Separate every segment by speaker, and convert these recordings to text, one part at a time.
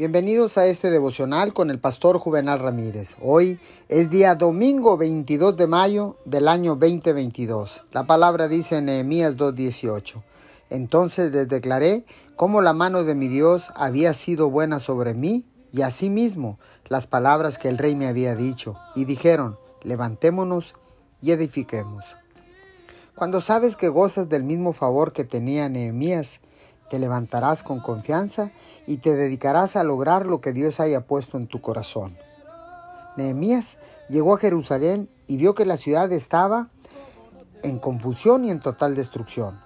Speaker 1: Bienvenidos a este devocional con el pastor Juvenal Ramírez. Hoy es día domingo 22 de mayo del año 2022. La palabra dice en Nehemías 2:18. Entonces les declaré cómo la mano de mi Dios había sido buena sobre mí y asimismo las palabras que el rey me había dicho. Y dijeron, levantémonos y edifiquemos. Cuando sabes que gozas del mismo favor que tenía Nehemías, te levantarás con confianza y te dedicarás a lograr lo que Dios haya puesto en tu corazón. Nehemías llegó a Jerusalén y vio que la ciudad estaba en confusión y en total destrucción.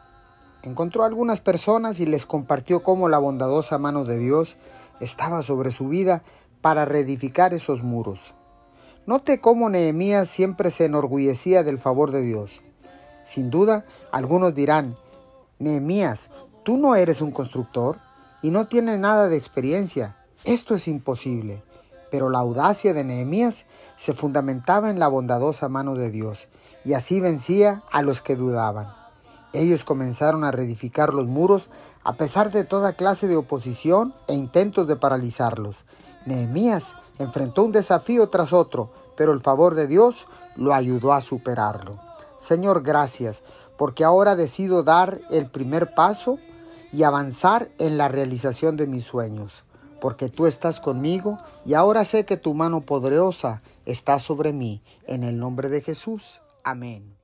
Speaker 1: Encontró a algunas personas y les compartió cómo la bondadosa mano de Dios estaba sobre su vida para reedificar esos muros. Note cómo Nehemías siempre se enorgullecía del favor de Dios. Sin duda, algunos dirán, Nehemías, Tú no eres un constructor y no tienes nada de experiencia. Esto es imposible. Pero la audacia de Nehemías se fundamentaba en la bondadosa mano de Dios y así vencía a los que dudaban. Ellos comenzaron a reedificar los muros a pesar de toda clase de oposición e intentos de paralizarlos. Nehemías enfrentó un desafío tras otro, pero el favor de Dios lo ayudó a superarlo. Señor, gracias, porque ahora decido dar el primer paso y avanzar en la realización de mis sueños, porque tú estás conmigo y ahora sé que tu mano poderosa está sobre mí. En el nombre de Jesús. Amén.